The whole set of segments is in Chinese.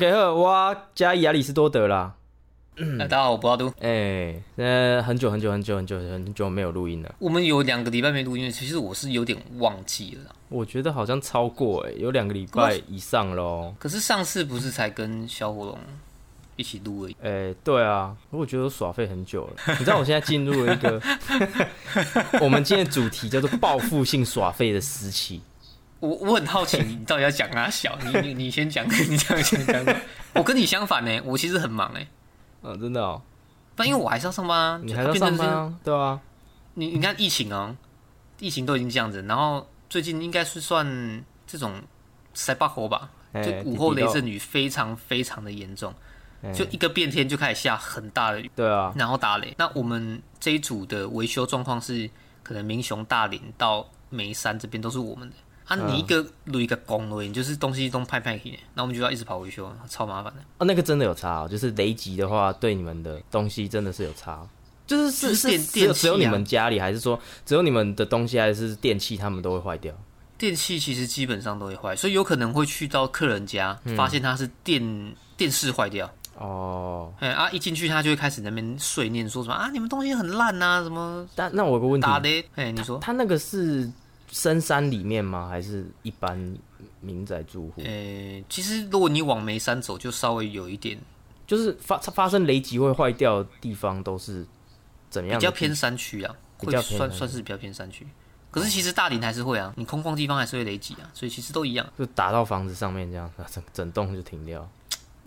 大家好，我加亚里士多德啦。大家好，我不阿都。哎，呃，很久很久很久很久很久没有录音了。我们有两个礼拜没录音，其实我是有点忘记了。我觉得好像超过哎，有两个礼拜以上喽。可是上次不是才跟小火龙一起录而已？哎，对啊，我觉得我耍废很久了。你知道我现在进入了一个 我们今天主题叫做报复性耍废的时期。我我很好奇，你到底要讲哪小？你你你先讲，你讲先讲。我跟你相反呢，我其实很忙哎。嗯，真的哦，但因为我还是要上班啊，你还要上班啊，对啊。你你看疫情啊，疫情都已经这样子，然后最近应该是算这种塞巴火吧，就午后雷阵雨非常非常的严重，就一个变天就开始下很大的雨，对啊，然后打雷。那我们这一组的维修状况是，可能明雄、大林到眉山这边都是我们的。啊，你一个录一个工而已，就是东西都拍拍起，那我们就要一直跑维修，超麻烦的。哦，那个真的有差，哦就是雷击的话，对你们的东西真的是有差。就是是是只有只有你们家里，还是说只有你们的东西，还是电器他们都会坏掉？电器其实基本上都会坏，所以有可能会去到客人家，发现他是电电视坏掉。哦，哎啊，一进去他就会开始那边碎念，说什么啊，你们东西很烂呐，什么？但那我有个问题，打的，哎，你说他那个是？深山里面吗？还是一般民宅住户？呃，其实如果你往眉山走，就稍微有一点，就是发发生雷击会坏掉的地方都是怎样？比较偏山区啊，会算算是比较偏山区。可是其实大林还是会啊，你空旷地方还是会雷击啊，所以其实都一样，就打到房子上面这样，整整栋就停掉。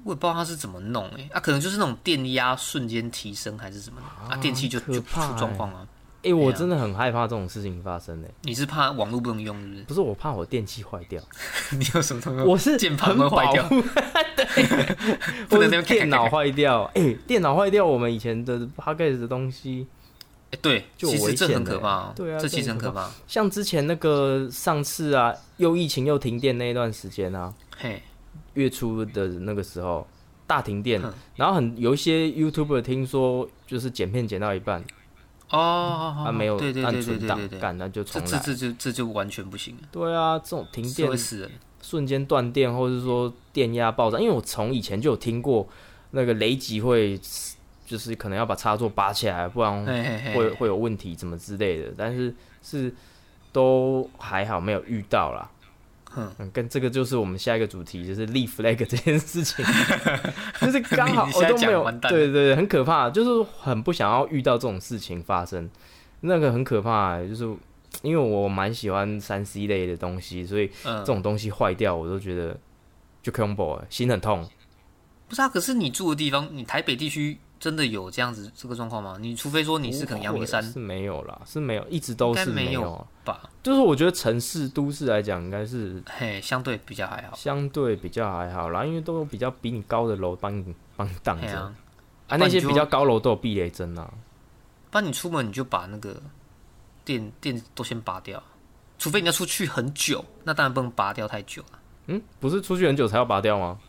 我也不知道他是怎么弄哎，啊，可能就是那种电压瞬间提升还是什么啊，电器就就出状况啊。哎，我真的很害怕这种事情发生诶。你是怕网络不能用，是不是？不是，我怕我电器坏掉。你有什么东西？我是键盘会坏掉。对，不能电脑坏掉。哎，电脑坏掉，我们以前的 p a c k a g e 的东西，哎，对，就其实这很可怕。对啊，这其实很可怕。像之前那个上次啊，又疫情又停电那一段时间啊，嘿，月初的那个时候大停电，然后很有一些 YouTuber 听说就是剪片剪到一半。哦，他没有按存档，干那就重来，这这就这就完全不行。对啊，这种停电会死人，瞬间断电，或者是说电压爆炸。因为我从以前就有听过那个雷击会，就是可能要把插座拔起来，不然会会有问题，怎么之类的。但是是都还好，没有遇到啦。嗯，跟这个就是我们下一个主题，就是立 flag 这件事情，就是刚好我都没有，对对对，很可怕，就是很不想要遇到这种事情发生，那个很可怕，就是因为我蛮喜欢三 C 类的东西，所以这种东西坏掉，我都觉得就 combo，心很痛。不是啊，可是你住的地方，你台北地区。真的有这样子这个状况吗？你除非说你是可能阳明山是没有啦，是没有，一直都是没有吧？就是我觉得城市都市来讲，应该是嘿相对比较还好，相对比较还好啦，因为都有比较比你高的楼帮你帮你挡着啊。那些比较高楼都有避雷针啊。不然你出门你就把那个电电都先拔掉，除非你要出去很久，那当然不能拔掉太久了。嗯，不是出去很久才要拔掉吗？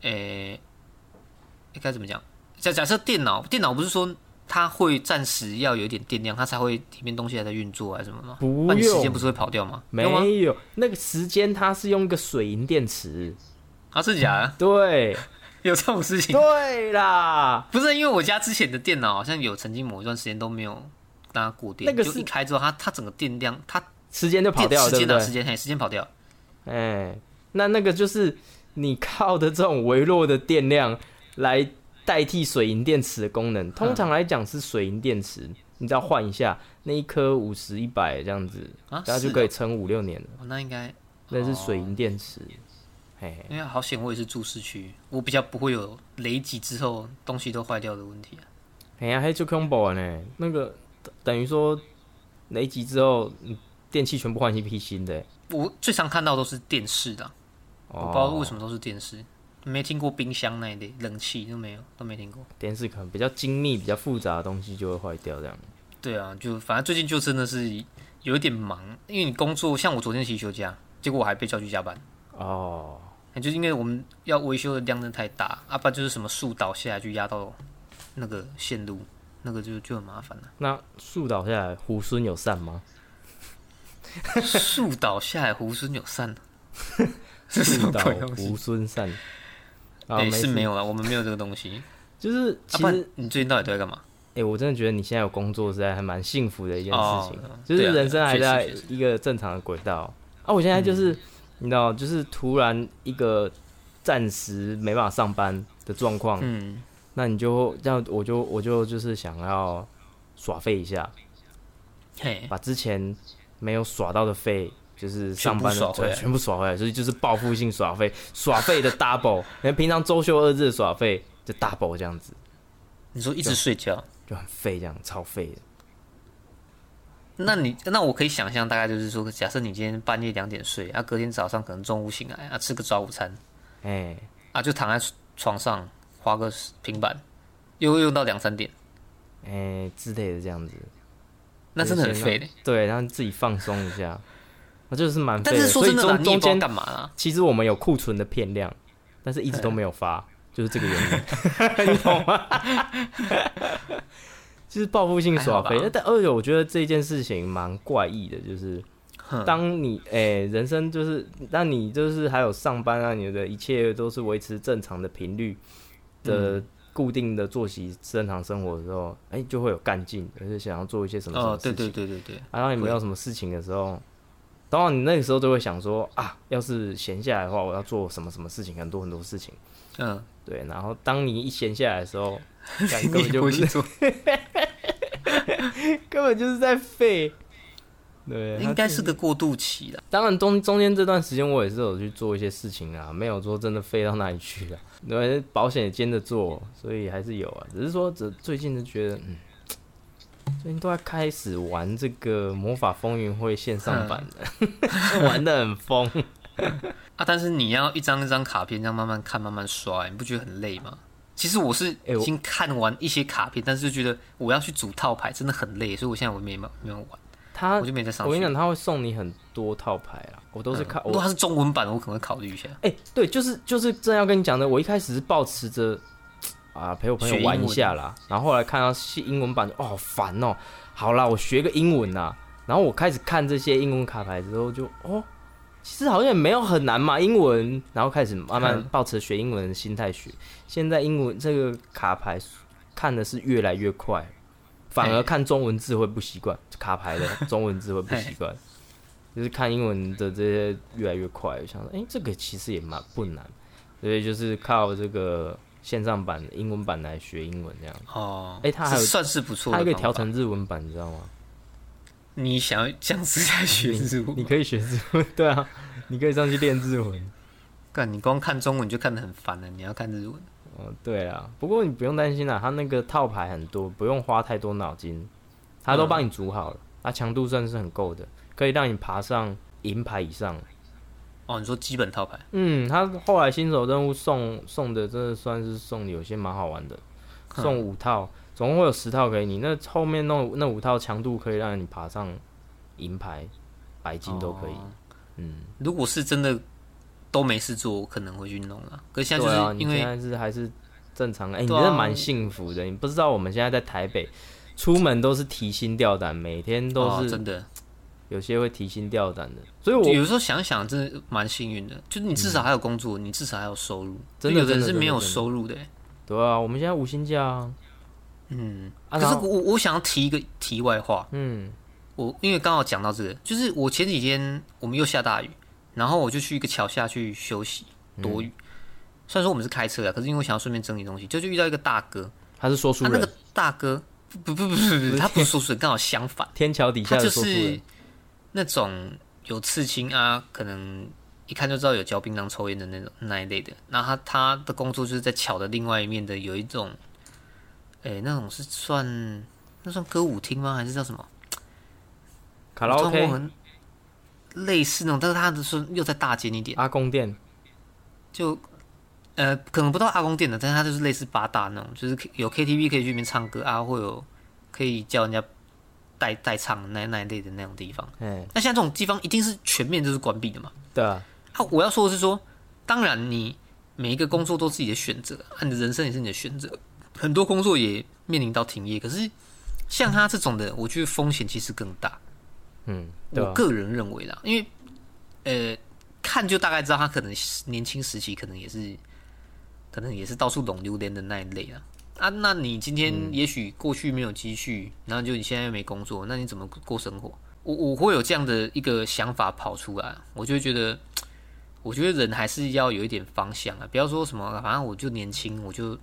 诶，应该怎么讲？假假设电脑，电脑不是说它会暂时要有一点电量，它才会里面东西还在运作啊什么吗？不用，时间不是会跑掉吗？没有，那个时间它是用一个水银电池啊，是假的？对，有这种事情？对啦，不是因为我家之前的电脑好像有曾经某一段时间都没有让它过电，那个就一开之后，它它整个电量，它时间就跑掉，时间的时间嘿，时间跑掉。哎，那那个就是你靠的这种微弱的电量来。代替水银电池的功能，通常来讲是水银电池，你只要换一下，那一颗五十一百这样子，然后就可以撑五六年了。那应该那是水银电池，嘿，因为好险我也是住市区，我比较不会有雷击之后东西都坏掉的问题啊。哎呀，还就 combo 呢，那个等于说雷击之后，电器全部换一批新的。我最常看到都是电视的，我不知道为什么都是电视。没听过冰箱那一类，冷气都没有，都没听过。电视可能比较精密、比较复杂的东西就会坏掉，这样。对啊，就反正最近就真的是有一点忙，因为你工作，像我昨天其实休假，结果我还被叫去加班。哦。就是因为我们要维修的量真的太大，啊，爸就是什么树倒下来就压到那个线路，那个就就很麻烦了。那树倒下来，猢狲有散吗？树倒下来，猢狲有散？树倒猢狲散。对，是没有了，我们没有这个东西。就是其实你最近到底都在干嘛？哎，我真的觉得你现在有工作，实在还蛮幸福的一件事情。就是人生还在一个正常的轨道。啊，我现在就是你知道，就是突然一个暂时没办法上班的状况。嗯，那你就这样，我就我就就是想要耍废一下，嘿把之前没有耍到的费。就是上班的对，全部耍回来，所以就是报复性耍费，耍费的 double。连平常周休二日耍费就 double 这样子。你说一直睡觉就很废，这样超废的。那你那我可以想象，大概就是说，假设你今天半夜两点睡，啊，隔天早上可能中午醒来啊，吃个早午餐，哎，啊，就躺在床上划个平板，又用到两三点，哎之类的这样子。那真的很废的。对，然后自己放松一下。就是蛮，但是说真的，中间干嘛啊？其实我们有库存的片量，但是一直都没有发，就是这个原因，你懂吗？就是报复性耍飞。但而且我觉得这件事情蛮怪异的，就是当你哎，人生就是当你就是还有上班啊，你的一切都是维持正常的频率的固定的作息、正常生活的时候，哎，就会有干劲，而且想要做一些什么什么事情。对对对对对。然后你没有什么事情的时候。当然，你那个时候就会想说啊，要是闲下来的话，我要做什么什么事情，很多很多事情。嗯，对。然后当你一闲下来的时候，根本就不是 做，根本就是在废。对，应该是个过渡期了。当然，中中间这段时间我也是有去做一些事情啊，没有说真的废到哪里去啊。因为保险也兼着做，所以还是有啊。只是说，这最近就觉得，嗯。最近都在开始玩这个魔法风云会线上版的，玩的很疯 啊！但是你要一张一张卡片这样慢慢看、慢慢刷，你不觉得很累吗？其实我是已经看完一些卡片，但是就觉得我要去组套牌真的很累，所以我现在我没没有玩。他我就没在上。我跟你讲，他会送你很多套牌啊，我都是看。如果他是中文版，我可能会考虑一下。哎，对，就是就是正要跟你讲的。我一开始是抱持着。啊，陪我朋友玩一下啦，然后后来看到英文版，哦，好烦哦。好啦，我学个英文呐。然后我开始看这些英文卡牌之后，就哦，其实好像也没有很难嘛，英文。然后开始慢慢抱持学英文的心态学。现在英文这个卡牌看的是越来越快，反而看中文字会不习惯，卡牌的中文字会不习惯。就是看英文的这些越来越快，想说，哎，这个其实也蛮不难，所以就是靠这个。线上版英文版来学英文这样哦，哎，它还有算是不错，它可以调成日文版，你知道吗？你想要这样子在学日文，你可以学日文，对啊，你可以上去练日文。干，你光看中文就看得很烦了，你要看日文。哦，对啊，不过你不用担心啦，它那个套牌很多，不用花太多脑筋，它都帮你组好了，它强度算是很够的，可以让你爬上银牌以上。哦，你说基本套牌？嗯，他后来新手任务送送的，真的算是送有些蛮好玩的，送五套，总共会有十套给你。那后面那那五套强度可以让你爬上银牌、白金都可以。嗯，如果是真的都没事做，我可能会去弄啊。可现在就是因为现在是还是正常。哎，你真的蛮幸福的。你不知道我们现在在台北，出门都是提心吊胆，每天都是真的。有些会提心吊胆的，所以我有时候想想，真的蛮幸运的。就是你至少还有工作，你至少还有收入。真的，有的人是没有收入的。对啊，我们现在无薪假。嗯，可是我我想要提一个题外话。嗯，我因为刚好讲到这个，就是我前几天我们又下大雨，然后我就去一个桥下去休息躲雨。虽然说我们是开车的，可是因为我想要顺便整理东西，就就遇到一个大哥。他是说书人。那个大哥不不不不不，他不是说书人，刚好相反。天桥底下就是。那种有刺青啊，可能一看就知道有嚼槟榔、抽烟的那种那一类的。那他他的工作就是在桥的另外一面的有一种，哎，那种是算那算歌舞厅吗？还是叫什么？卡拉 OK？类似那种，但是他的是又在大间一点。阿公店？就呃，可能不到阿公店的，但是他就是类似八大那种，就是有 KTV 可以去里面唱歌啊，会有可以叫人家。代代唱那那一类的那种地方，嗯，那像这种地方一定是全面就是关闭的嘛？对啊。啊，我要说的是说，当然你每一个工作都是自己的选择，你的人生也是你的选择，很多工作也面临到停业。可是像他这种的，我觉得风险其实更大。嗯，我个人认为啦，因为呃，看就大概知道他可能年轻时期可能也是可能也是到处拢榴莲的那一类啊。啊，那你今天也许过去没有积蓄，然后就你现在又没工作，那你怎么过生活？我我会有这样的一个想法跑出来，我就会觉得，我觉得人还是要有一点方向啊，不要说什么，反正我就年轻，我就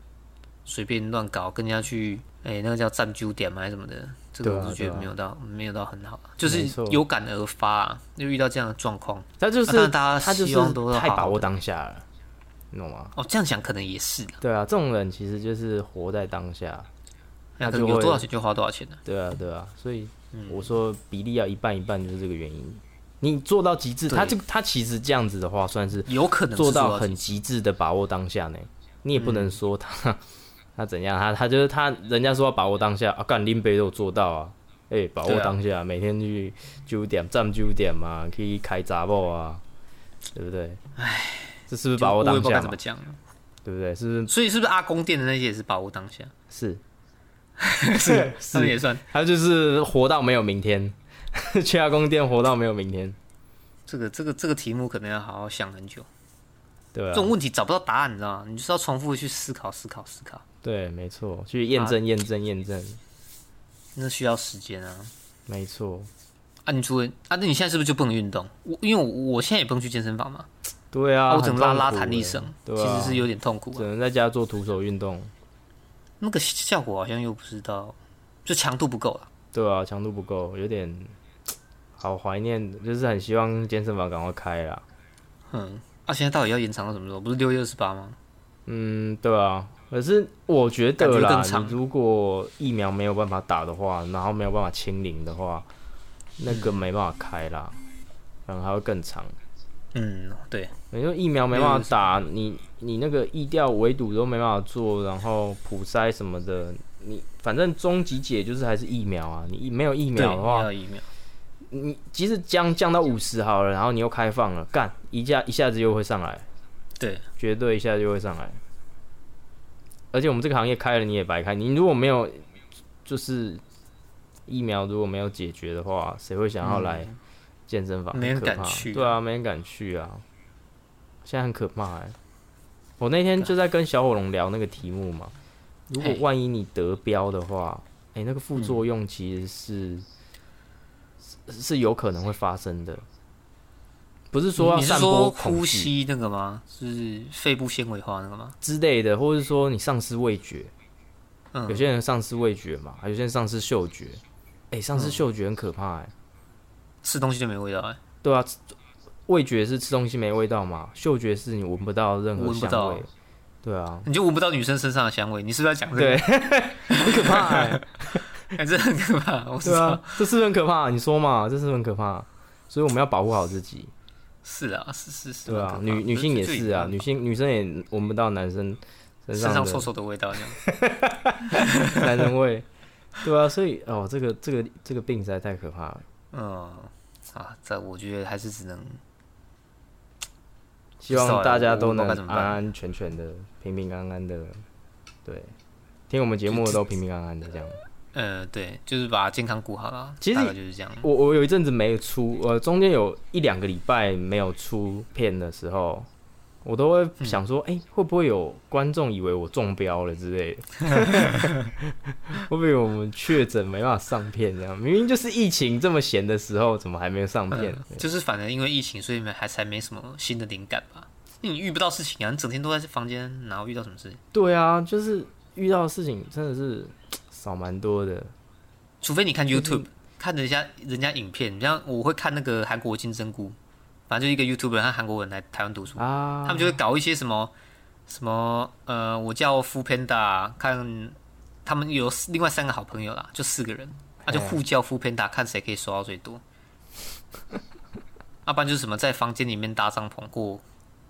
随便乱搞，跟人家去，哎，那个叫占据点嘛，还是什么的，这个我是觉得没有到，没有到很好，就是有感而发，啊就遇到这样的状况，他就是大家他就是太把握当下了，你懂吗？哦，这样想可能也是，对啊，这种人其实就是活在当下，那就有多少钱就花多少钱的，对啊，对啊，所以。我说比例要一半一半，就是这个原因。你做到极致，他这他其实这样子的话，算是有可能做到很极致的把握当下呢。你也不能说他 他怎样，他他就是他，人家说要把握当下啊，干拎杯都有做到啊。哎，把握当下，每天去九点站九点嘛，可以开杂报啊，对不对？哎，这是不是把握当下？怎么讲？对不对？是不是？所以是不是阿公店的那些也是把握当下？是。是，是也算，他就是活到没有明天，去阿公店活到没有明天。这个这个这个题目可能要好好想很久。对，这种问题找不到答案，你知道吗？你就是要重复去思考思考思考。对，没错，去验证验证验证。那需要时间啊。没错。啊，你除了啊，那你现在是不是就不能运动？我因为我我现在也不能去健身房嘛。对啊，我只能拉拉弹力绳，其实是有点痛苦。只能在家做徒手运动。那个效果好像又不知道，就强度不够了。对啊，强度不够，有点好怀念，就是很希望健身房赶快开啦。嗯，啊，现在到底要延长到什么时候？不是六月二十八吗？嗯，对啊。可是我觉得啦，如果疫苗没有办法打的话，然后没有办法清零的话，那个没办法开啦，可能还会更长。嗯，对，因为疫苗没办法打，你你那个疫调围堵都没办法做，然后普筛什么的，你反正终极解就是还是疫苗啊！你没有疫苗的话，疫苗，你即使降降到五十好了，然后你又开放了，干一下一下子又会上来，对，绝对一下就会上来。而且我们这个行业开了你也白开，你如果没有就是疫苗如果没有解决的话，谁会想要来？健身房没人敢去，对啊，没人敢去啊。现在很可怕哎。我那天就在跟小火龙聊那个题目嘛。如果万一你得标的话，哎，那个副作用其实是是有可能会发生的。不是说要散播呼吸那个吗？是肺部纤维化那个吗？之类的，或者说你丧失味觉。嗯，有些人丧失味觉嘛，有些人丧失嗅觉。哎，丧失嗅觉很可怕哎。吃东西就没味道哎，对啊，味觉是吃东西没味道嘛，嗅觉是你闻不到任何香味，对啊，你就闻不到女生身上的香味，你是不是在讲这个？很可怕哎，哎，这很可怕，我知道，这是很可怕，你说嘛，这是很可怕，所以我们要保护好自己。是啊，是是是，对啊，女女性也是啊，女性女生也闻不到男生身上臭臭的味道，这样，男人味，对啊，所以哦，这个这个这个病实在太可怕了。嗯，啊，这我觉得还是只能 希望大家都能安安全全的、平平安安的，对，听我们节目都平平安安的这样。呃，对，就是把健康顾好了。其实就是这样。我我有一阵子没有出，呃，中间有一两个礼拜没有出片的时候。我都会想说，哎，会不会有观众以为我中标了之类的？会不会我们确诊没办法上片？这样明明就是疫情这么闲的时候，怎么还没有上片？就是反正因为疫情，所以还才没什么新的灵感吧？你遇不到事情啊，你整天都在房间，然后遇到什么事情？对啊，就是遇到的事情真的是少蛮多的。除非你看 YouTube，看人家人家影片，像我会看那个韩国金针菇。反正就一个 YouTuber 和韩国人来台湾读书，他们就会搞一些什么什么呃，我叫 Fu Panda，看他们有另外三个好朋友啦，就四个人，那就互叫 Fu Panda，看谁可以收到最多。要不然就是什么在房间里面搭帐篷过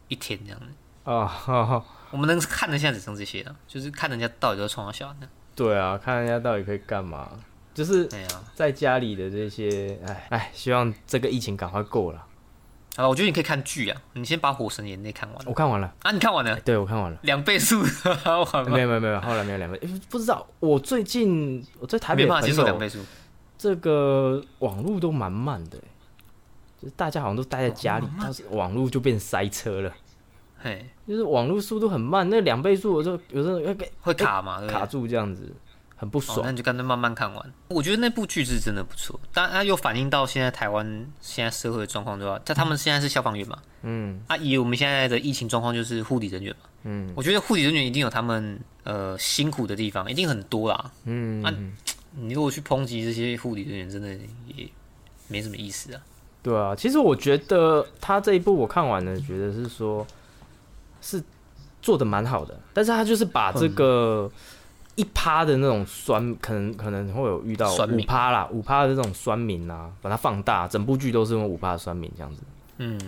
一天这样子啊。我们能看的现在只剩这些了，就是看人家到底都创啥呢？对啊，看人家到底可以干嘛？就是在家里的这些，哎哎，希望这个疫情赶快过了。啊，我觉得你可以看剧啊，你先把《火神眼泪》看完。我看完了啊，你看完了？对，我看完了。两倍速，没有没有没有，后来没有两倍，不知道。我最近我在台北没接受两倍速，这个网络都蛮慢的，就是大家好像都待在家里，但是网络就变塞车了。嘿，就是网络速度很慢，那两倍速我就有时候要给会卡嘛，卡住这样子。很不爽，那你就干脆慢慢看完。我觉得那部剧是真的不错，但它又反映到现在台湾现在社会的状况，对吧？在他们现在是消防员嘛，嗯，啊，以我们现在的疫情状况就是护理人员嘛，嗯，我觉得护理人员一定有他们呃辛苦的地方，一定很多啦，嗯，啊，你如果去抨击这些护理人员，真的也没什么意思啊。对啊，其实我觉得他这一部我看完了，觉得是说，是做的蛮好的，但是他就是把这个。一趴的那种酸，可能可能会有遇到五趴啦，五趴的这种酸民啊，把它放大，整部剧都是用五趴的酸民这样子。嗯，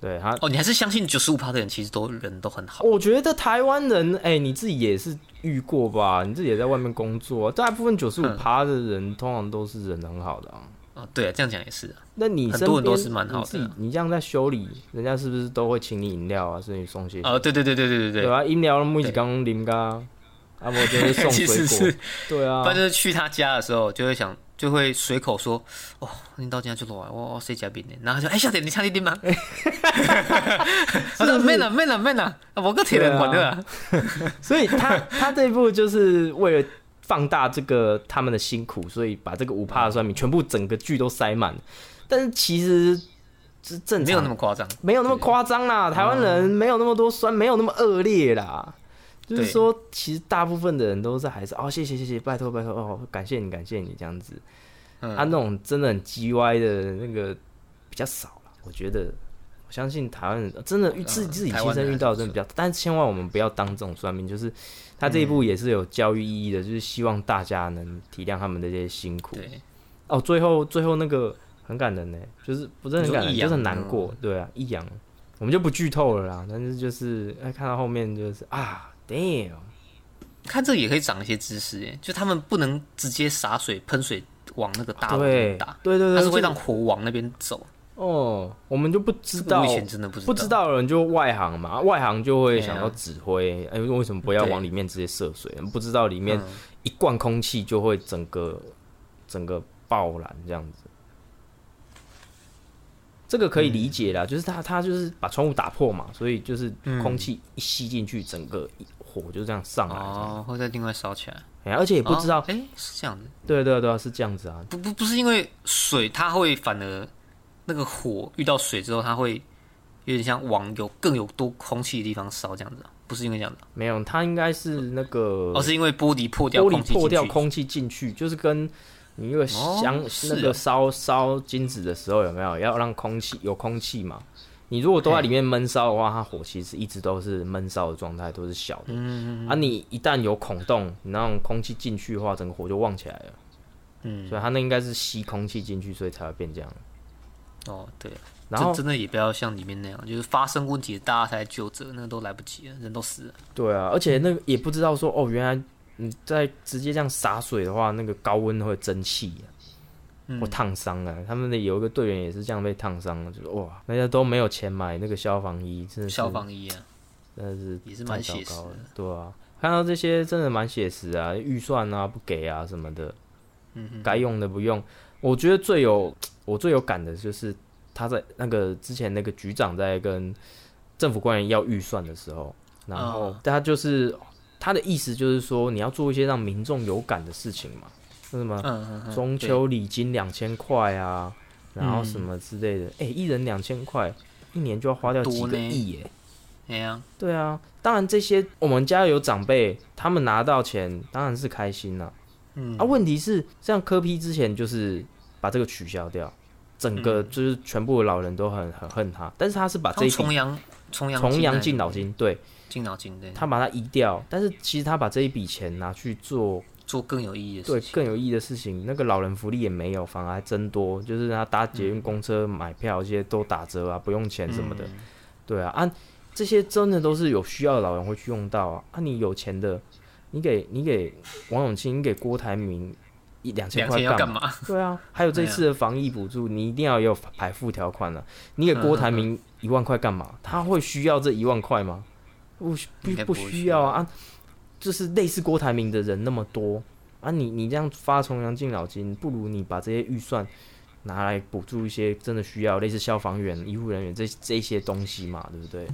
对，他哦，你还是相信九十五趴的人其实都人都很好。我觉得台湾人，哎，你自己也是遇过吧？你自己也在外面工作，大部分九十五趴的人通常都是人很好的啊。啊，对啊，这样讲也是啊。那你很多人都是蛮好的，你这样在修理，人家是不是都会请你饮料啊，甚至送些？哦，对对对对对对对，对啊，饮料木子刚淋噶。啊，我就是送 水果，对啊，不然就是去他家的时候，就会想，就会随口说，哦，你到家就来，我我谁家饼呢？然后就，哎，小姐，你唱一点吗？他说，没了，没了，没了，我个铁人管的。所以他他这一部就是为了放大这个他们的辛苦，所以把这个五帕的酸米全部整个剧都塞满。但是其实是正常，没有那么夸张，没有那么夸张啦。台湾人没有那么多酸，没有那么恶劣啦。就是说，其实大部分的人都是还是哦，谢谢谢谢，拜托拜托哦，感谢你感谢你这样子。他那种真的很 G 歪的那个比较少了，我觉得，我相信台湾人真的自自己亲身遇到真的比较，但是千万我们不要当这种算命，就是他这一步也是有教育意义的，就是希望大家能体谅他们的这些辛苦。哦，最后最后那个很感人呢，就是不是很感人，就是很难过，对啊，易阳，我们就不剧透了啦，但是就是哎，看到后面就是啊。Damn，看这也可以长一些知识诶，就他们不能直接洒水喷水往那个大楼打，对对对，它是会让火往那边走。哦，我们就不知道，以前真的不不知道人就外行嘛，外行就会想要指挥，哎，为什么不要往里面直接射水？不知道里面一灌空气就会整个整个爆燃这样子。这个可以理解啦，就是他他就是把窗户打破嘛，所以就是空气一吸进去，整个火就这样上来，哦，会再另外烧起来。哎，而且也不知道，哎，是这样子。对对对，是这样子啊。不不不是因为水，它会反而那个火遇到水之后，它会有点像往有更有多空气的地方烧这样子啊？不是因为这样子？没有，它应该是那个，哦，是因为玻璃破掉，玻璃破掉，空气进去，就是跟。你那个香那个烧烧金子的时候有没有要让空气有空气嘛？你如果都在里面闷烧的话，它火其实一直都是闷烧的状态，都是小的。嗯嗯啊，你一旦有孔洞，你让空气进去的话，整个火就旺起来了。嗯，所以它那应该是吸空气进去，所以才会变这样。哦，对。然后真的也不要像里面那样，就是发生问题大家才救责，那都来不及了，人都死了。对啊，而且那个也不知道说哦，原来。你再直接这样洒水的话，那个高温会蒸汽啊，或烫伤啊。他们的有一个队员也是这样被烫伤了，就是哇，大家都没有钱买那个消防衣，真的消防衣啊，真的是也是蛮写实的，对啊，看到这些真的蛮写实啊，预算啊不给啊什么的，嗯该用的不用。我觉得最有我最有感的就是他在那个之前那个局长在跟政府官员要预算的时候，然后他就是。他的意思就是说，你要做一些让民众有感的事情嘛，那什么中秋礼金两千块啊，然后什么之类的。哎，一人两千块，一年就要花掉几个亿耶！对啊，对啊。当然，这些我们家有长辈，他们拿到钱当然是开心了。嗯，啊，问题是像科批之前就是把这个取消掉，整个就是全部的老人都很很恨他，但是他是把这重阳重阳重阳敬老金对。敬老金对，他把它移掉，但是其实他把这一笔钱拿去做做更有意义的事对更有意义的事情，那个老人福利也没有，反而还增多，就是他搭捷运公车买票这些都打折啊，不用钱什么的，对啊，啊这些真的都是有需要的老人会去用到啊，啊你有钱的，你给你给王永庆，你给郭台铭一两千块干嘛？对啊，还有这次的防疫补助，你一定要有排付条款了，你给郭台铭一万块干嘛？他会需要这一万块吗？不不不需要啊，就是类似郭台铭的人那么多啊，你你这样发重阳敬老金，不如你把这些预算拿来补助一些真的需要，类似消防员、医护人员这这些东西嘛，对不对？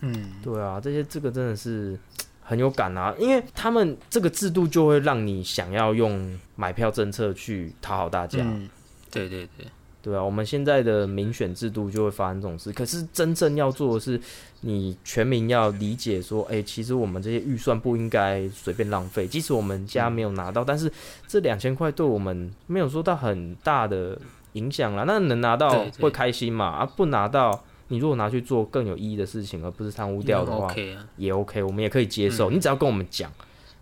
嗯，对啊，这些这个真的是很有感啊，因为他们这个制度就会让你想要用买票政策去讨好大家。嗯，对对对。对啊，我们现在的民选制度就会发生这种事。可是真正要做的是，你全民要理解说，哎，其实我们这些预算不应该随便浪费。即使我们家没有拿到，但是这两千块对我们没有说到很大的影响啦。那能拿到会开心嘛？啊，不拿到，你如果拿去做更有意义的事情，而不是贪污掉的话，也 OK，我们也可以接受。你只要跟我们讲。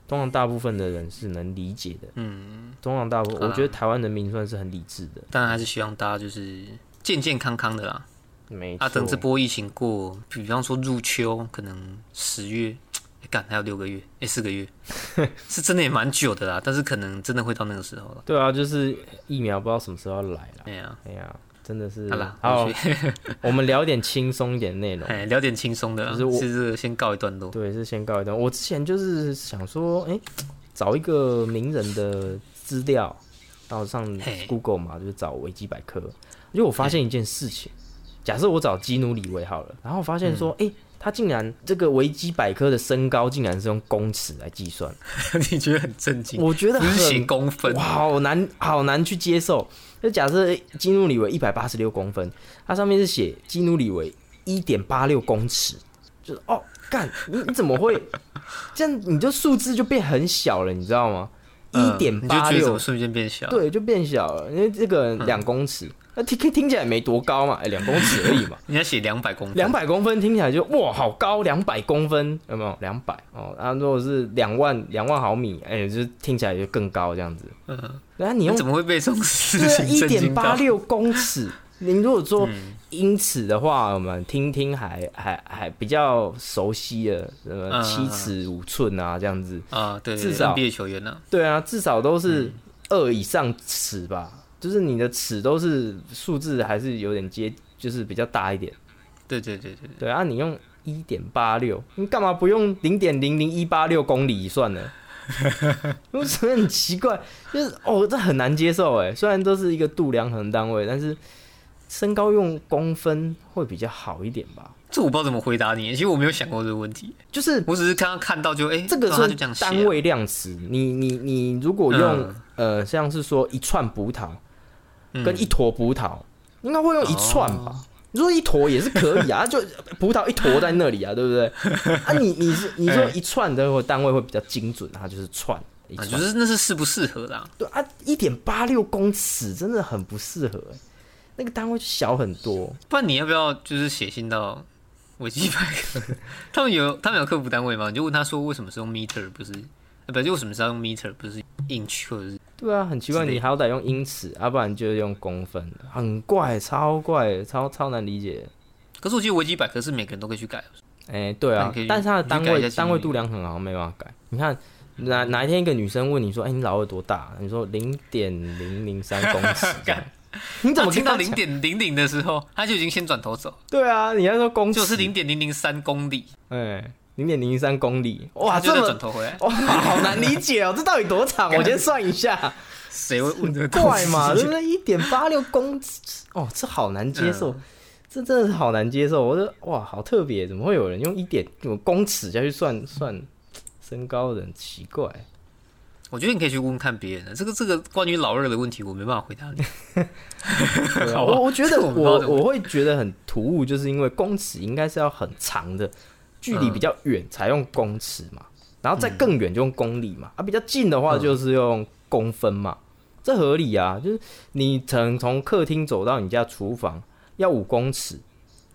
通常大部分的人是能理解的，嗯，通常大部分，我觉得台湾人民算是很理智的，当然还是希望大家就是健健康康的啦。没啊，等这波疫情过，比方说入秋，可能十月，干还有六个月，哎，四个月，是真的也蛮久的啦。但是可能真的会到那个时候了。对啊，就是疫苗不知道什么时候要来了。哎呀，哎呀。真的是好了，好，我们聊点轻松一点内容，哎聊点轻松的，就是我是先告一段落，对，是先告一段。我之前就是想说，哎，找一个名人的资料，然后上 Google 嘛，就是找维基百科，因为我发现一件事情，假设我找基努里维好了，然后发现说，哎，他竟然这个维基百科的身高竟然是用公尺来计算，你觉得很震惊？我觉得很公分，哇，好难，好难去接受。就假设基努里维一百八十六公分，它上面是写基努里维一点八六公尺，就是哦，干你你怎么会这样？你就数字就变很小了，你知道吗？一点八六瞬间变小，对，就变小了，因为这个两公尺。那听听起来没多高嘛，哎，两公尺而已嘛。你要写两百公分，两百公分听起来就哇，好高，两百公分有没有？两百哦，然后如果是两万两万毫米，哎，就听起来就更高这样子。嗯，然后你怎么会被这种事情一点八六公尺，您如果说英尺的话，我们听听还还还比较熟悉的，什么七尺五寸啊这样子啊，对，至少毕业球员呢，对啊，至少都是二以上尺吧。就是你的尺都是数字，还是有点接，就是比较大一点。对对对对对啊！你用一点八六，你干嘛不用零点零零一八六公里算呢？我觉得很奇怪，就是哦，这很难接受哎。虽然都是一个度量衡单位，但是身高用公分会比较好一点吧？这我不知道怎么回答你。其实我没有想过这个问题，就是我只是刚刚看到就哎，这个是单位量词。你你你如果用呃，像是说一串葡萄。跟一坨葡萄，应该会用一串吧？你说一坨也是可以啊，就葡萄一坨在那里啊，对不对？啊，你你是你说一串的单位会比较精准，它就是串，就是那是适不适合的？对啊，一点八六公尺真的很不适合，那个单位小很多。不然你要不要就是写信到维基百科？他们有他们有客服单位吗？你就问他说为什么是用 meter 不是？不是为什么是要用 meter 不是 inch 或者是？对啊，很奇怪，你好歹用英尺，要不然就用公分，很怪，超怪，超超难理解。可是我记得维基百科是每个人都可以去改。哎，对啊，但是它的单位单位度量很好，没办法改。你看哪哪一天一个女生问你说：“哎，你老二多大？”你说零点零零三公尺。你怎么听到零点零零的时候，他就已经先转头走？对啊，你要说公尺就是零点零零三公里。哎。零点零三公里，哇，这么转头回来，哇，好难理解哦，这到底多长？我先算一下，谁会问这个怪嘛？对不对？一点八六公尺，哦，这好难接受，这真的是好难接受。我说，哇，好特别，怎么会有人用一点公尺下去算算身高的？很奇怪。我觉得你可以去问问看别人的，这个这个关于老二的问题，我没办法回答你。我我觉得我 我会觉得很突兀，就是因为公尺应该是要很长的。距离比较远才用公尺嘛，然后再更远就用公里嘛，啊，比较近的话就是用公分嘛，这合理啊。就是你从从客厅走到你家厨房要五公尺，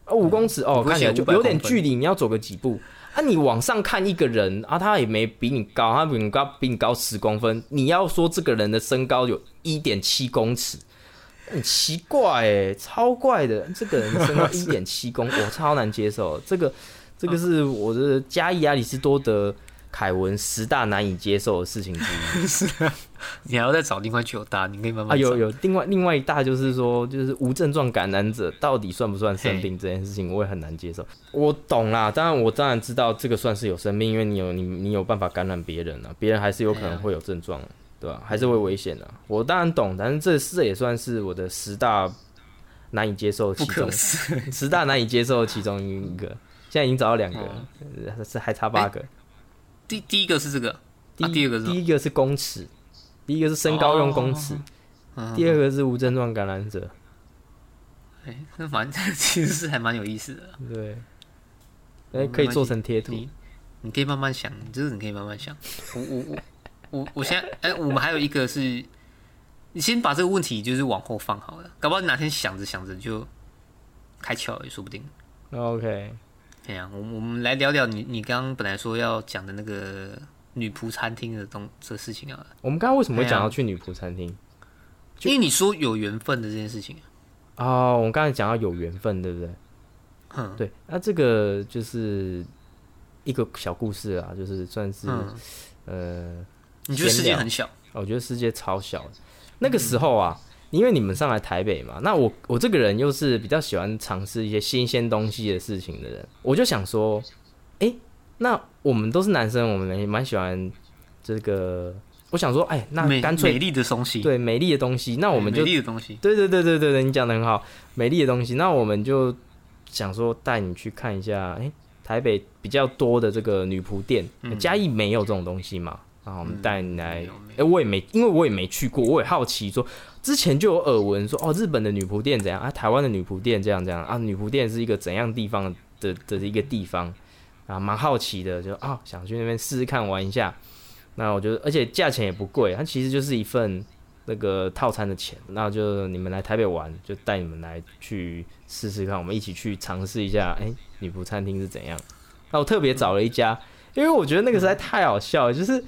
啊，五公尺哦，看起来就有点距离，你要走个几步啊。你往上看一个人啊，他也没比你高，他比你高比你高十公分，你要说这个人的身高有一点七公尺，很奇怪哎，超怪的，这个人身高 一点七公，我超难接受这个。这个是我的加伊亚里士多德凯文十大难以接受的事情之一。是啊，你还要再找另外九大，你可以慢慢啊。有有另外另外一大就是说，就是无症状感染者到底算不算生病这件事情，我也很难接受。我懂啦，当然我当然知道这个算是有生病，因为你有你你有办法感染别人啊，别人还是有可能会有症状，对吧？还是会危险的。我当然懂，但是这这也算是我的十大难以接受其中十大难以接受其中一个。现在已经找到两个，是还差八个。第第一个是这个，第第二个是第一个是公尺，第一个是身高用公尺，第二个是无症状感染者。哎，那蛮其实是还蛮有意思的。对，哎，可以做成贴图。你可以慢慢想，就是你可以慢慢想。我我我我我现在哎，我们还有一个是，你先把这个问题就是往后放好了，搞不好哪天想着想着就开窍也说不定。OK。这样，我我们来聊聊你你刚刚本来说要讲的那个女仆餐厅的东这事情啊。我们刚刚为什么会讲要去女仆餐厅？因为你说有缘分的这件事情哦，我们刚才讲到有缘分，对不对？嗯，对。那这个就是一个小故事啊，就是算是呃，你觉得世界很小？我觉得世界超小。那个时候啊。因为你们上来台北嘛，那我我这个人又是比较喜欢尝试一些新鲜东西的事情的人，我就想说，哎，那我们都是男生，我们也蛮喜欢这个。我想说，哎，那干脆美丽的东西，对美丽的东西，那我们就美丽的东西，对对对对对对，你讲的很好，美丽的东西，那我们就想说带你去看一下，哎，台北比较多的这个女仆店，嘉义没有这种东西嘛？然后我们带你来，哎，我也没，因为我也没去过，我也好奇说。之前就有耳闻说，哦，日本的女仆店怎样啊？台湾的女仆店这样这样啊？女仆店是一个怎样地方的的一个地方啊？蛮好奇的，就啊，想去那边试试看玩一下。那我觉得，而且价钱也不贵，它其实就是一份那个套餐的钱。那就你们来台北玩，就带你们来去试试看，我们一起去尝试一下，哎，女仆餐厅是怎样？那我特别找了一家，因为我觉得那个实在太好笑了，就是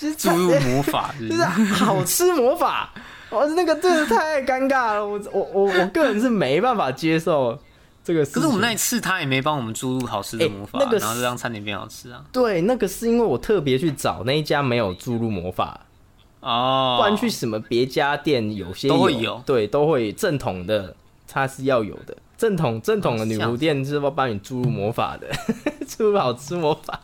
就是注入魔法，就是好吃魔法。我那个真的太尴尬了，我我我我个人是没办法接受这个。可是我们那一次他也没帮我们注入好吃的魔法，然后让餐点变好吃啊。对，那个是因为我特别去找那一家没有注入魔法哦，不然去什么别家店有些都会有，对，都会正统的它是要有的。正统正统的女仆店是要帮你注入魔法的，注入好吃魔法。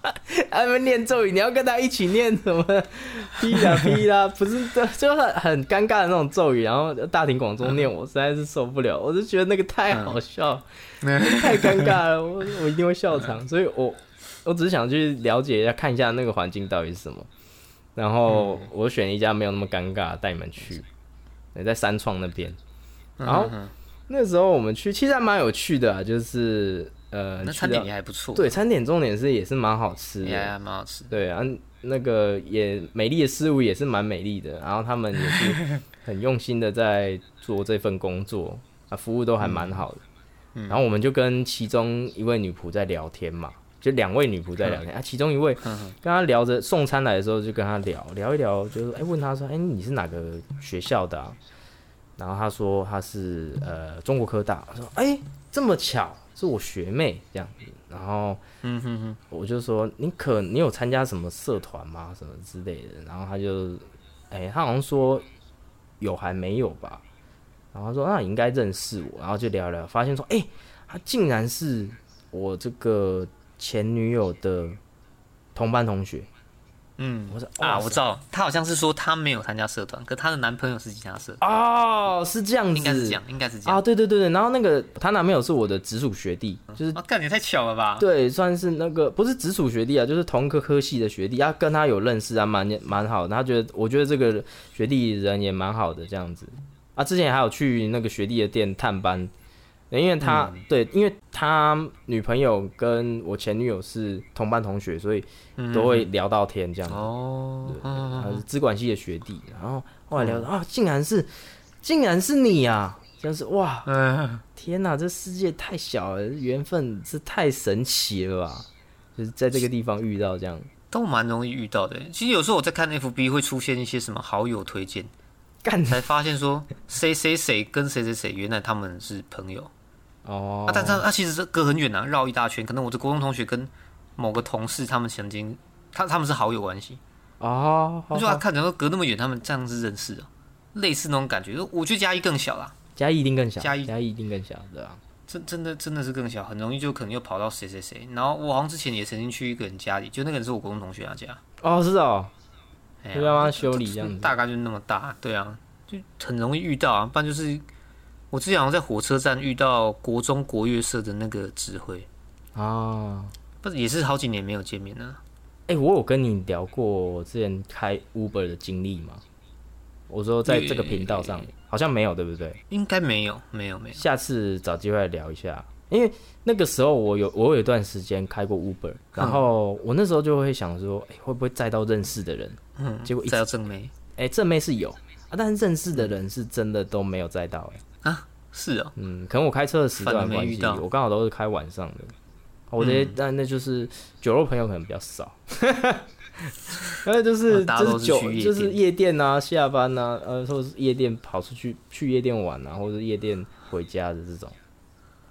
他们念咒语，你要跟他一起念什么？噼啦噼啦，不是，就很很尴尬的那种咒语。然后大庭广众念，我实在是受不了。我就觉得那个太好笑，太尴尬了，我 我一定会笑场。所以我我只是想去了解一下，看一下那个环境到底是什么。然后我选一家没有那么尴尬，带你们去，在三创那边。然后。那时候我们去，其实还蛮有趣的啊，就是呃，那餐点也还不错。对，餐点重点是也是蛮好吃的，也还蛮好吃。对啊，那个也美丽的事物也是蛮美丽的，然后他们也是很用心的在做这份工作啊，服务都还蛮好的。然后我们就跟其中一位女仆在聊天嘛，就两位女仆在聊天啊，其中一位跟他聊着送餐来的时候就跟他聊聊一聊，就是哎问他说，哎你是哪个学校的？然后他说他是呃中国科大，我说哎这么巧是我学妹。这样。子，然后嗯哼哼，我就说你可你有参加什么社团吗？什么之类的，然后他就哎他好像说有还没有吧，然后说那你应该认识我，然后就聊聊，发现说哎他竟然是我这个前女友的同班同学。嗯，我说啊，我知道，她好像是说她没有参加社团，可她的男朋友是其他社。团哦，是这样子，应该是这样，应该是这样。啊，对对对对，然后那个她男朋友是我的直属学弟，就是啊，干你太巧了吧？对，算是那个不是直属学弟啊，就是同科科系的学弟，啊，跟他有认识啊，蛮蛮好的，他觉得我觉得这个学弟人也蛮好的这样子。啊，之前还有去那个学弟的店探班。因为他对，因为他女朋友跟我前女友是同班同学，所以都会聊到天这样子。哦，他是资管系的学弟，然后后来聊到啊，竟然是，竟然是你啊！真是哇，天哪，这世界太小了，缘分是太神奇了吧？就是在这个地方遇到这样，都蛮容易遇到的。其实有时候我在看 FB 会出现一些什么好友推荐，干才发现说谁谁谁跟谁谁谁，原来他们是朋友。哦，啊，但他他其实是隔很远啊，绕一大圈。可能我的国中同学跟某个同事，他们曾经，他他们是好友关系。哦，就他看着说隔那么远，他们这样子认识的，类似那种感觉。我觉得嘉义更小啦，嘉义一定更小，嘉义嘉义一定更小，对啊。真真的真的是更小，很容易就可能又跑到谁谁谁。然后我好像之前也曾经去一个人家里，就那个人是我国中同学他家。哦，是哦，要帮他修理这样子，大概就那么大，对啊，就很容易遇到啊，不然就是。我之前好像在火车站遇到国中国乐社的那个指挥，啊，不是也是好几年没有见面了。哎，我有跟你聊过我之前开 Uber 的经历吗？我说在这个频道上好像没有，对不对？应该没有，没有，没有。下次找机会聊一下，因为那个时候我有我有一段时间开过 Uber，然后我那时候就会想说，哎，会不会载到认识的人？嗯，结果载到正妹，哎，正妹是有啊，但是认识的人是真的都没有载到，哎啊，是哦，嗯，可能我开车的时段关系，我刚好都是开晚上的。我觉得，但那就是酒肉朋友可能比较少，那就是就是酒就是夜店啊，下班啊，呃，或者是夜店跑出去去夜店玩啊，或者夜店回家的这种，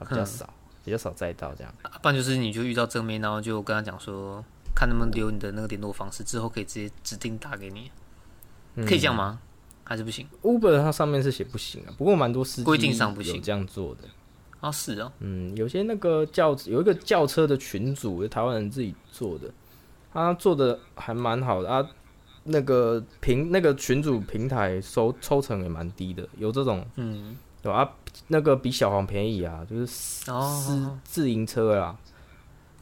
比较少，比较少再到这样。不然就是你就遇到正面，然后就跟他讲说，看能不能留你的那个联络方式，之后可以直接指定打给你，可以这样吗？还是不行？Uber 它上面是写不行啊，不过蛮多司机规定上不行这样做的。啊，是哦，嗯，有些那个轿有一个轿车的群主，台湾人自己做的，他做的还蛮好的啊。那个平那个群主平台收抽成也蛮低的，有这种，嗯，有啊，那个比小黄便宜啊，就是私自营车啦，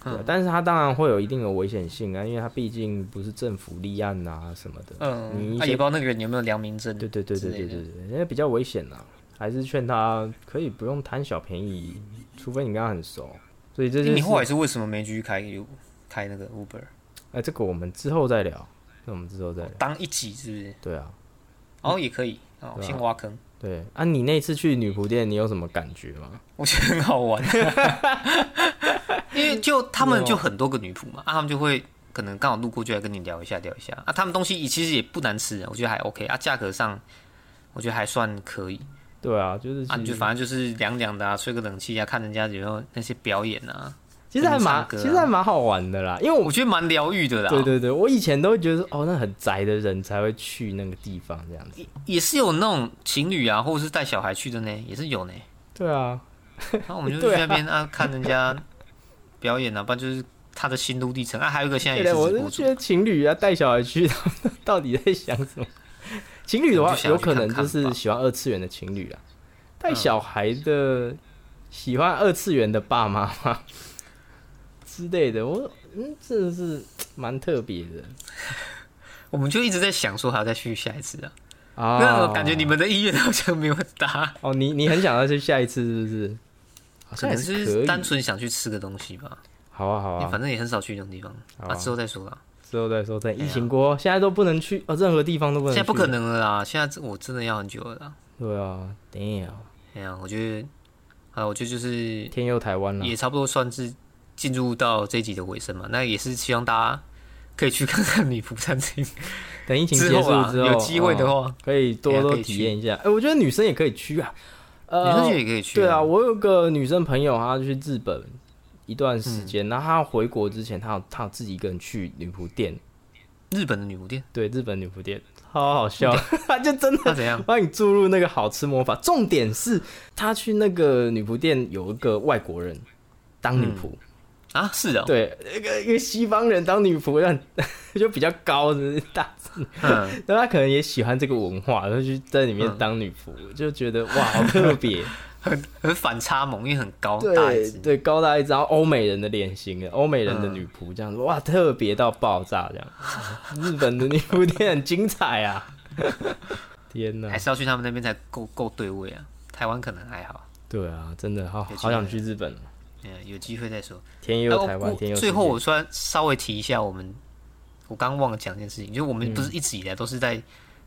对，但是它当然会有一定的危险性啊，因为它毕竟不是政府立案啊什么的，嗯，你也不知道那个人有没有良民证，对对对对对对对，因为比较危险啊。还是劝他可以不用贪小便宜，除非你跟他很熟。所以这是你后来是为什么没继续开开那个 Uber？哎，这个我们之后再聊。那我们之后再聊。当一集是不是？对啊。哦，也可以哦，先挖坑。对啊，你那次去女仆店，你有什么感觉吗？我觉得很好玩，就他们就很多个女仆嘛，啊，他们就会可能刚好路过就来跟你聊一下聊一下啊，他们东西其实也不难吃，我觉得还 OK 啊，价格上我觉得还算可以。对啊，就是啊，就反正就是凉凉的啊，吹个冷气啊，看人家有没有那些表演啊，其实还蛮，其实还蛮好玩的啦。因为我觉得蛮疗愈的啦。对对对，我以前都会觉得哦，那很宅的人才会去那个地方这样子。也是有那种情侣啊，或者是带小孩去的呢，也是有呢。对啊，那我们就去那边啊，看人家表演啊，不然就是他的心路历程啊。还有一个现在也是，我是觉得情侣啊带小孩去，到底在想什么？情侣的话，有可能就是喜欢二次元的情侣啊，带小孩的，喜欢二次元的爸妈吗 之类的？我嗯，真的是蛮特别的。我们就一直在想说，还要再去下一次啊？啊，我感觉你们的意愿好像没有很大。哦，你你很想要去下一次，是不是？可能是单纯想去吃个东西吧。好啊，好啊，反正也很少去这种地方啊，之后再说吧。之后再说，在疫情过，现在都不能去啊，任何地方都不能。现在不可能了啦！现在我真的要很久了。啦。对啊等一下。哎呀，我觉得，啊，我觉得就是天佑台湾了，也差不多算是进入到这一集的尾声嘛。那也是希望大家可以去看看女仆餐厅。等疫情结束之后，有机会的话，可以多多体验一下。哎，我觉得女生也可以去啊，女生也可以去。对啊，我有个女生朋友，她去日本。一段时间，然后她回国之前，她有她有自己一个人去女仆店，日本的女仆店，对，日本女仆店，好好笑，她就真的他怎样？帮你注入那个好吃魔法。重点是她去那个女仆店，有一个外国人当女仆啊，是的，对，一个一个西方人当女仆，让 就比较高的大，嗯，那他可能也喜欢这个文化，然后就在里面当女仆，就觉得哇，好特别。很很反差萌，因为很高大一对高大一张欧美人的脸型，欧美人的女仆这样子，哇，特别到爆炸这样。日本的女仆店很精彩啊！天哪，还是要去他们那边才够够对位啊。台湾可能还好。对啊，真的好好想去日本。嗯，有机会再说。天佑台湾，天佑。最后我说稍微提一下，我们我刚忘了讲一件事情，就我们不是一直以来都是在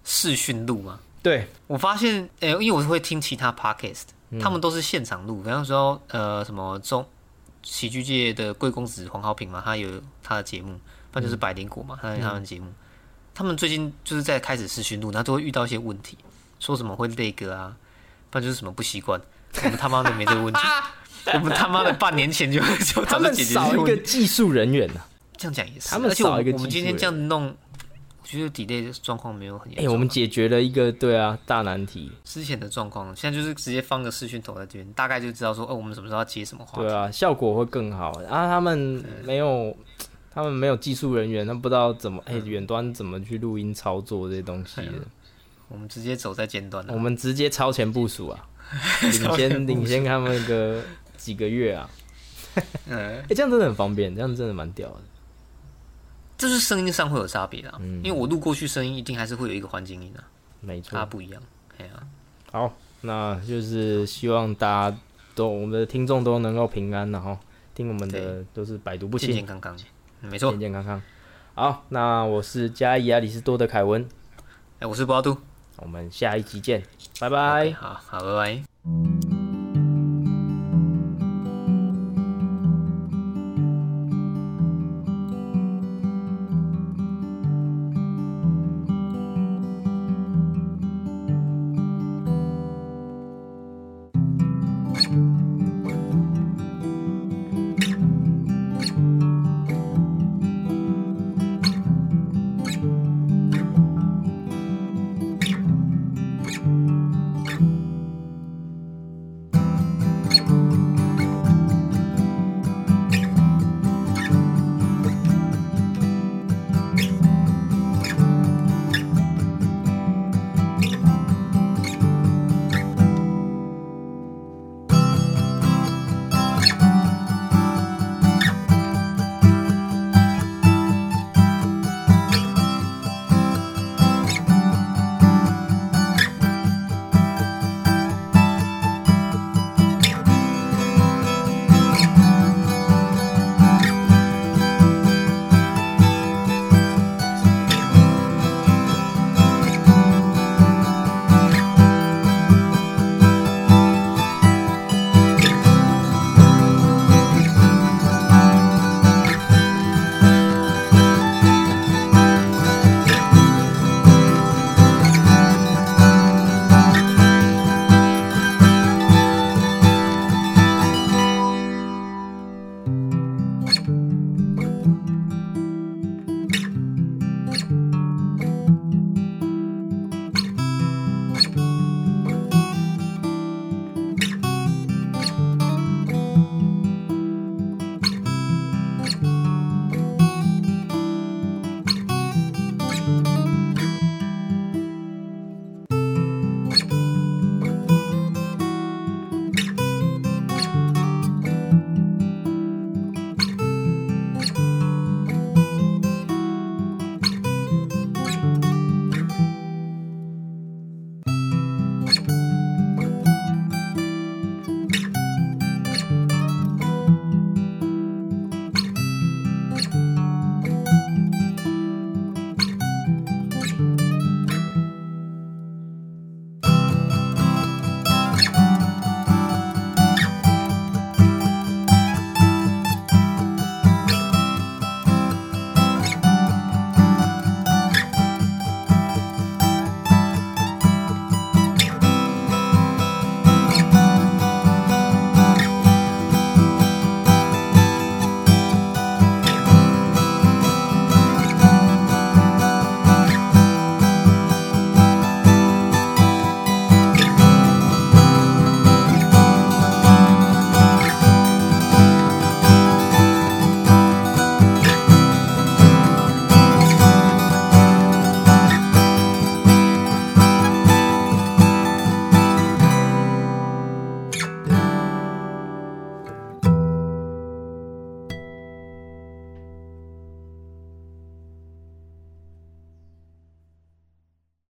视讯录吗？对，我发现，诶，因为我是会听其他 podcast。他们都是现场录，比方说，呃，什么中喜剧界的贵公子黄浩平嘛，他有他的节目，不然就是百灵果嘛，他有他们节目。他们最近就是在开始试训录，然后都会遇到一些问题，说什么会累歌啊，不然就是什么不习惯。我们他妈的没这个问题，我们他妈的半年前就 就他们少一个技术人员呢。这样讲也是，他们少一个。我们今天这样弄。我觉得底内的状况没有很严重。哎，我们解决了一个对啊大难题。之前的状况，现在就是直接放个视讯头在这边，大概就知道说，哦，我们什么时候要接什么话。对啊，效果会更好。然后他们没有，他们没有技术人员，他不知道怎么哎远端怎么去录音操作这些东西的。我们直接走在尖端。我们直接超前部署啊，领先领先他们一个几个月啊。嗯，哎，这样真的很方便，这样真的蛮屌的。就是声音上会有差别的，因为我录过去声音一定还是会有一个环境音啊，没错，它不一样。哎呀，好，那就是希望大家都我们的听众都能够平安，然后听我们的都是百毒不侵，健健康康，没错，健健康康。好，那我是加伊亚里斯多的凯文，哎，我是巴杜，我们下一集见，拜拜，好好，拜拜。